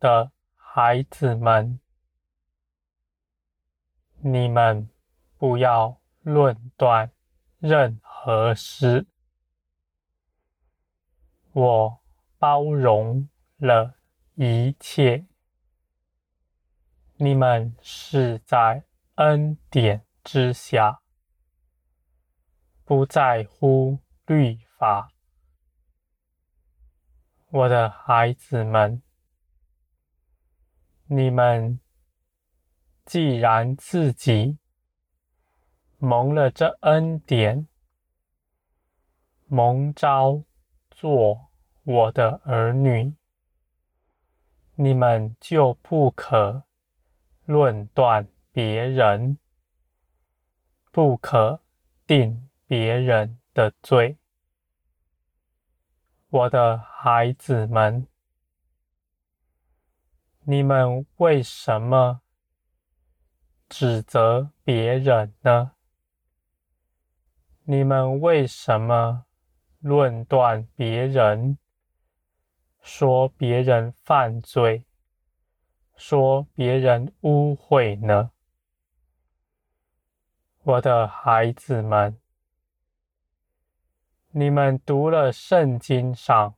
的孩子们，你们不要论断任何事。我包容了一切。你们是在恩典之下，不在乎律法。我的孩子们。你们既然自己蒙了这恩典，蒙召做我的儿女，你们就不可论断别人，不可定别人的罪。我的孩子们。你们为什么指责别人呢？你们为什么论断别人，说别人犯罪，说别人污秽呢？我的孩子们，你们读了圣经上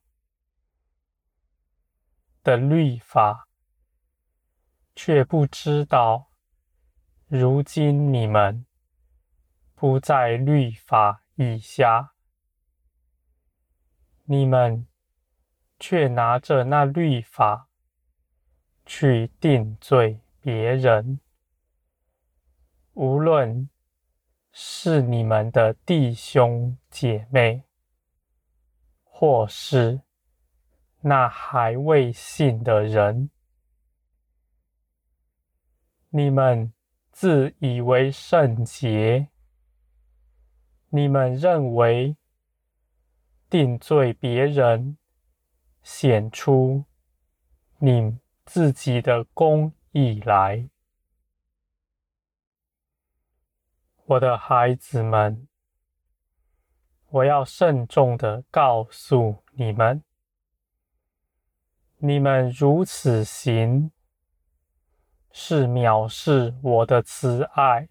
的律法。却不知道，如今你们不在律法以下，你们却拿着那律法去定罪别人，无论是你们的弟兄姐妹，或是那还未信的人。你们自以为圣洁，你们认为定罪别人，显出你自己的公义来。我的孩子们，我要慎重地告诉你们：你们如此行。是藐视我的慈爱，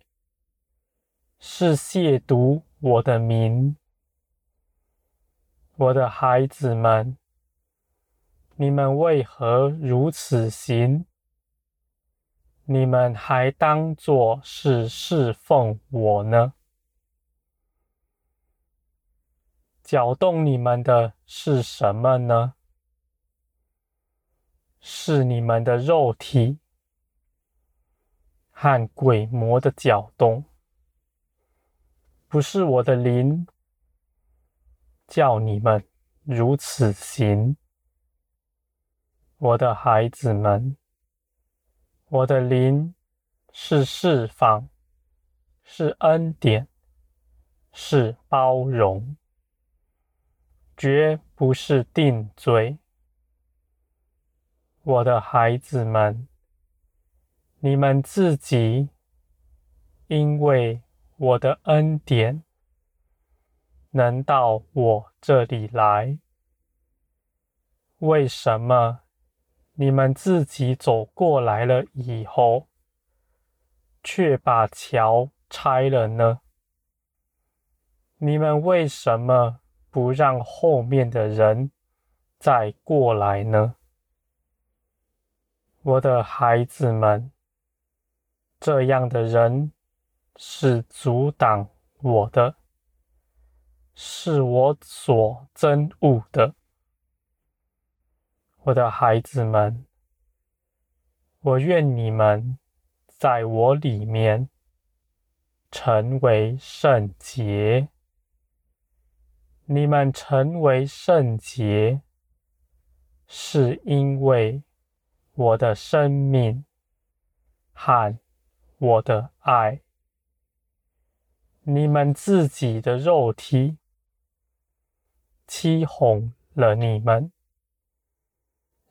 是亵渎我的名。我的孩子们，你们为何如此行？你们还当作是侍奉我呢？搅动你们的是什么呢？是你们的肉体。和鬼魔的搅动，不是我的灵叫你们如此行。我的孩子们，我的灵是释放，是恩典，是包容，绝不是定罪。我的孩子们。你们自己，因为我的恩典，能到我这里来，为什么你们自己走过来了以后，却把桥拆了呢？你们为什么不让后面的人再过来呢？我的孩子们。这样的人是阻挡我的，是我所憎恶的。我的孩子们，我愿你们在我里面成为圣洁。你们成为圣洁，是因为我的生命和。我的爱，你们自己的肉体。欺哄了你们，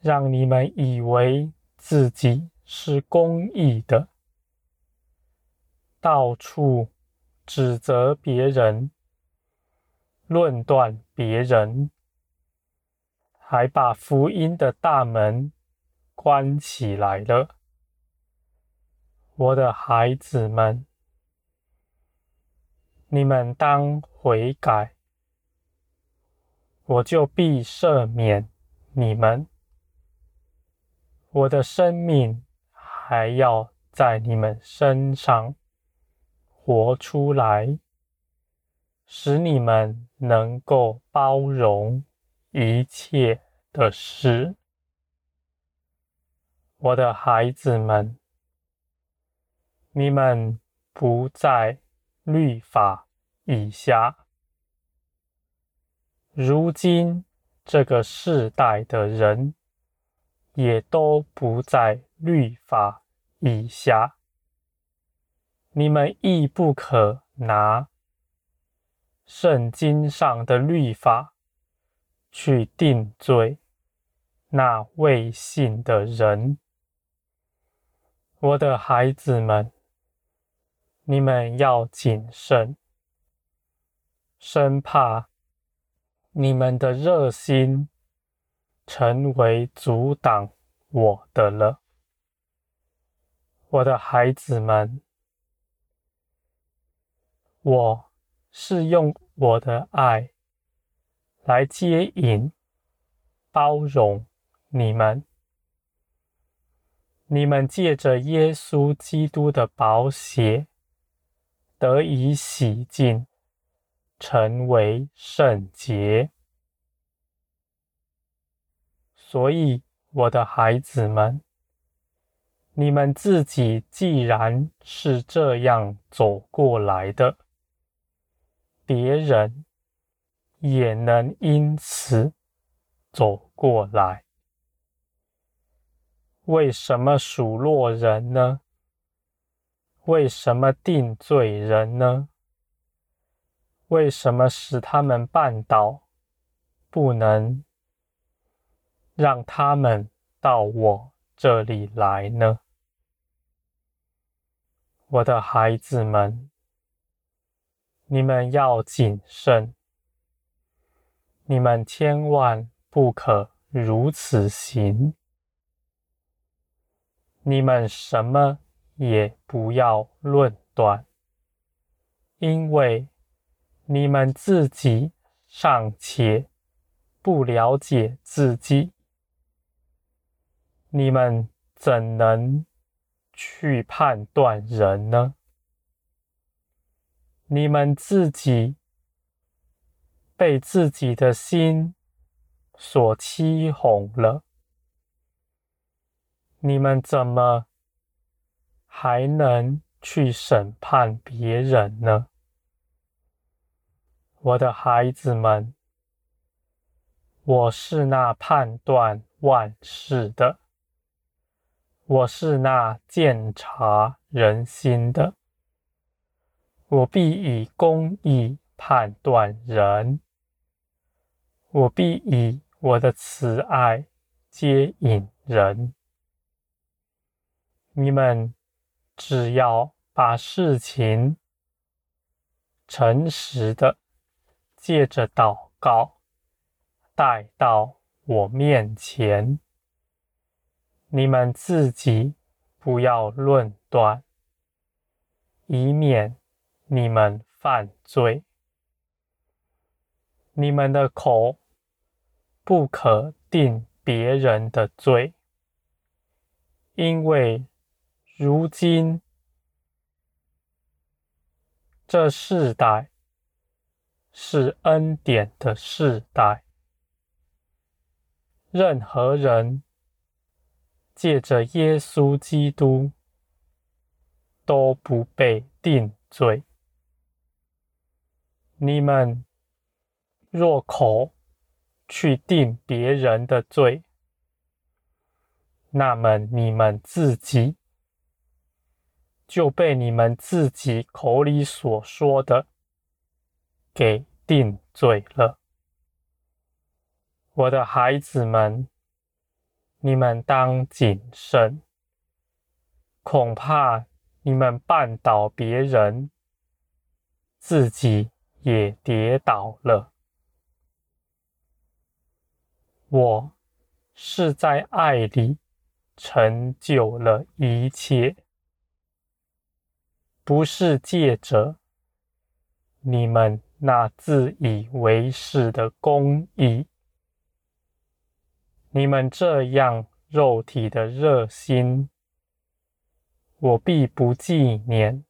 让你们以为自己是公义的，到处指责别人，论断别人，还把福音的大门关起来了。我的孩子们，你们当悔改，我就必赦免你们。我的生命还要在你们身上活出来，使你们能够包容一切的事。我的孩子们。你们不在律法以下。如今这个世代的人也都不在律法以下。你们亦不可拿圣经上的律法去定罪那未信的人。我的孩子们。你们要谨慎，生怕你们的热心成为阻挡我的了。我的孩子们，我是用我的爱来接引、包容你们。你们借着耶稣基督的宝血。得以洗净，成为圣洁。所以，我的孩子们，你们自己既然是这样走过来的，别人也能因此走过来。为什么数落人呢？为什么定罪人呢？为什么使他们绊倒，不能让他们到我这里来呢？我的孩子们，你们要谨慎，你们千万不可如此行。你们什么？也不要论断，因为你们自己尚且不了解自己，你们怎能去判断人呢？你们自己被自己的心所欺哄了，你们怎么还能去审判别人呢？我的孩子们，我是那判断万事的，我是那鉴察人心的，我必以公义判断人，我必以我的慈爱接引人。你们。只要把事情诚实的借着祷告带到我面前，你们自己不要论断，以免你们犯罪。你们的口不可定别人的罪，因为。如今，这世代是恩典的世代，任何人借着耶稣基督都不被定罪。你们若口去定别人的罪，那么你们自己。就被你们自己口里所说的给定罪了。我的孩子们，你们当谨慎，恐怕你们绊倒别人，自己也跌倒了。我是在爱里成就了一切，不是借着你们那自以为是的公义，你们这样肉体的热心，我必不纪念。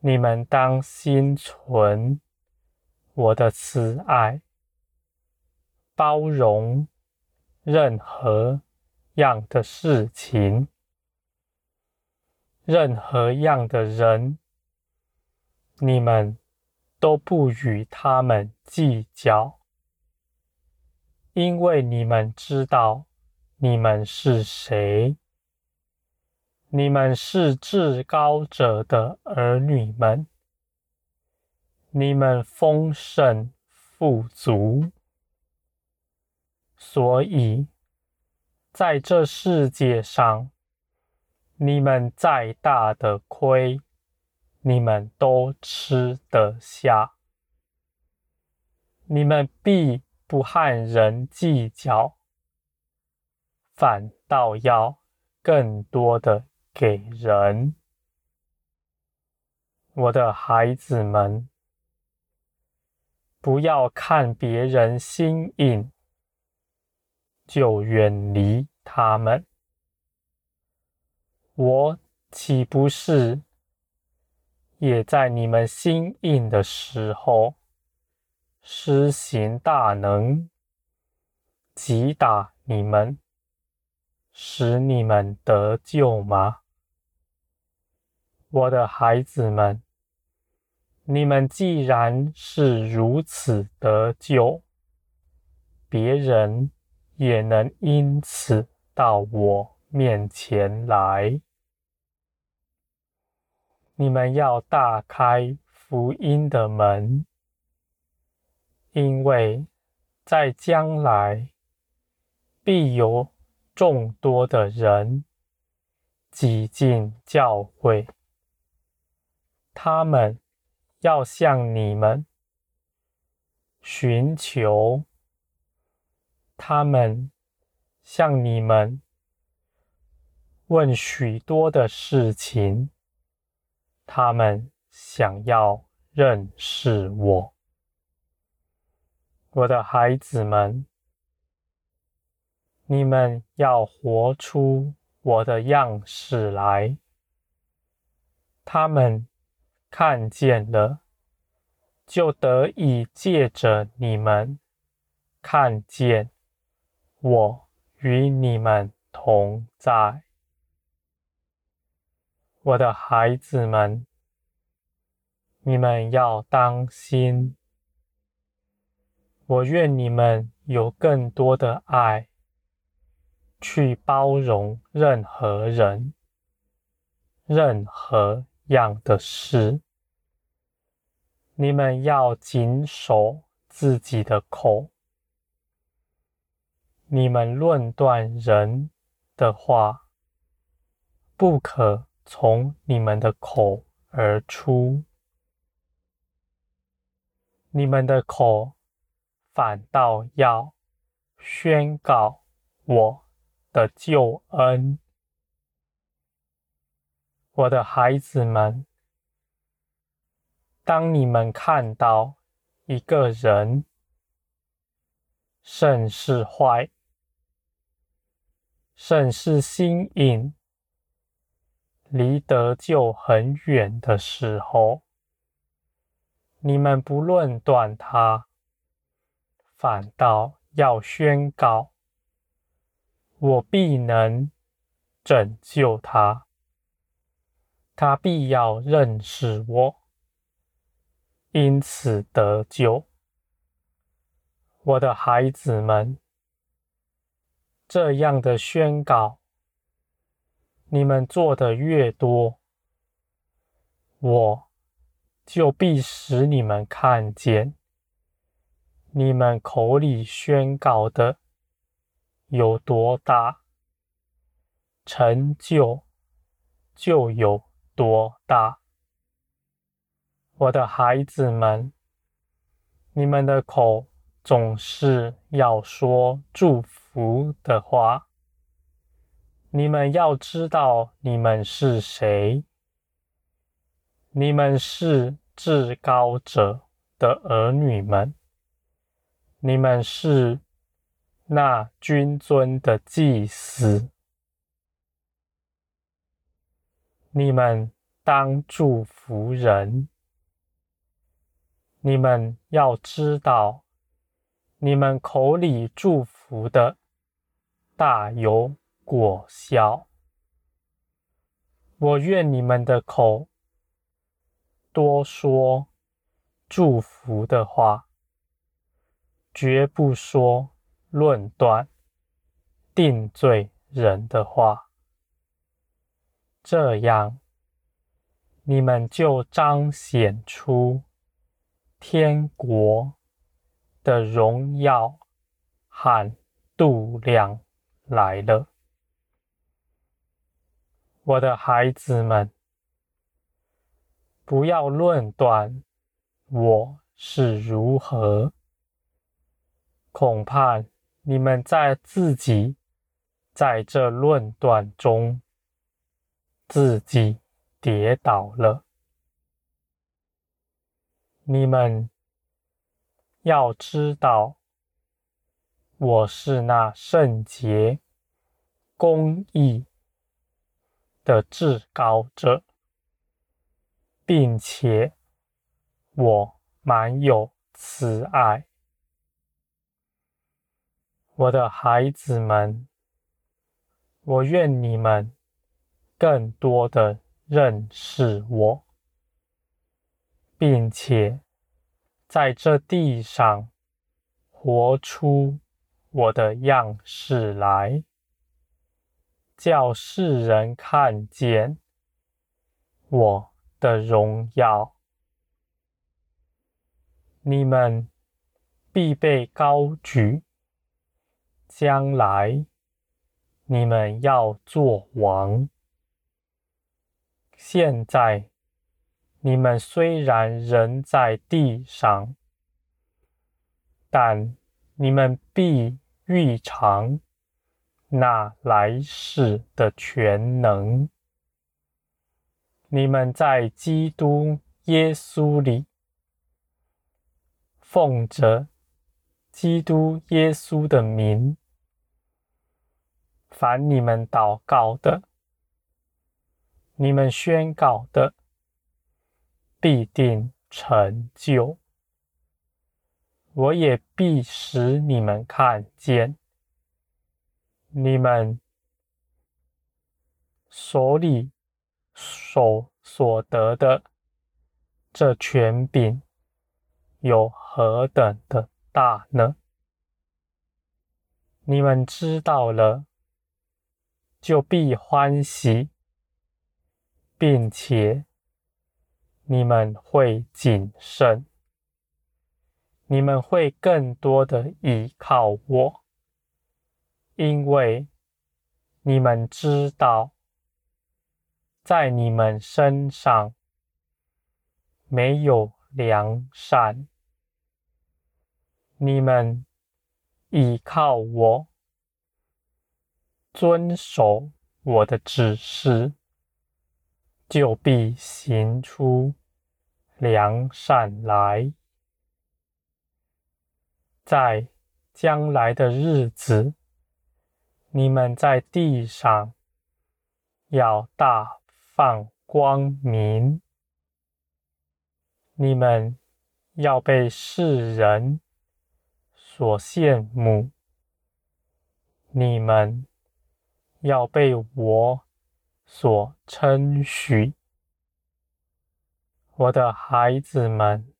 你们当心存我的慈爱，包容任何样的事情，任何样的人，你们都不与他们计较，因为你们知道你们是谁。你们是至高者的儿女们，你们丰盛富足，所以在这世界上，你们再大的亏，你们都吃得下。你们必不和人计较，反倒要更多的。给人，我的孩子们，不要看别人心硬，就远离他们。我岂不是也在你们心硬的时候施行大能，击打你们，使你们得救吗？我的孩子们，你们既然是如此得救，别人也能因此到我面前来。你们要大开福音的门，因为在将来必有众多的人挤进教会。他们要向你们寻求，他们向你们问许多的事情，他们想要认识我，我的孩子们，你们要活出我的样式来，他们。看见了，就得以借着你们看见我与你们同在，我的孩子们，你们要当心。我愿你们有更多的爱，去包容任何人，任何。样的事，你们要谨守自己的口。你们论断人的话，不可从你们的口而出。你们的口反倒要宣告我的救恩。我的孩子们，当你们看到一个人甚是坏、甚是心硬，离得救很远的时候，你们不论断他，反倒要宣告：我必能拯救他。他必要认识我，因此得救。我的孩子们，这样的宣告，你们做的越多，我就必使你们看见，你们口里宣告的有多大，成就就有。多大，我的孩子们，你们的口总是要说祝福的话，你们要知道你们是谁。你们是至高者的儿女们，你们是那君尊的祭司。你们当祝福人。你们要知道，你们口里祝福的，大有果效。我愿你们的口。多说祝福的话，绝不说论断、定罪人的话。这样，你们就彰显出天国的荣耀和度量来了，我的孩子们。不要论断我是如何，恐怕你们在自己在这论断中自己跌倒了。你们要知道，我是那圣洁、公义的至高者。并且我满有慈爱，我的孩子们，我愿你们更多的认识我，并且在这地上活出我的样式来，叫世人看见我的荣耀，你们必被高举。将来你们要做王。现在你们虽然仍在地上，但你们必预尝那来世的全能。你们在基督耶稣里，奉着基督耶稣的名，凡你们祷告的，你们宣告的，必定成就。我也必使你们看见，你们手里。手所得的这权柄有何等的大呢？你们知道了，就必欢喜，并且你们会谨慎，你们会更多的依靠我，因为你们知道。在你们身上没有良善，你们倚靠我，遵守我的指示，就必行出良善来。在将来的日子，你们在地上要大。放光明，你们要被世人所羡慕，你们要被我所称许。我的孩子们，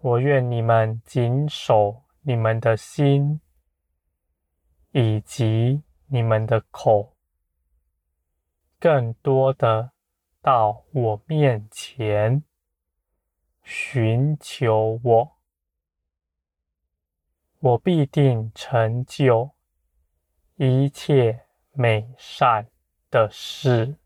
我愿你们谨守你们的心，以及你们的口。更多的到我面前寻求我，我必定成就一切美善的事。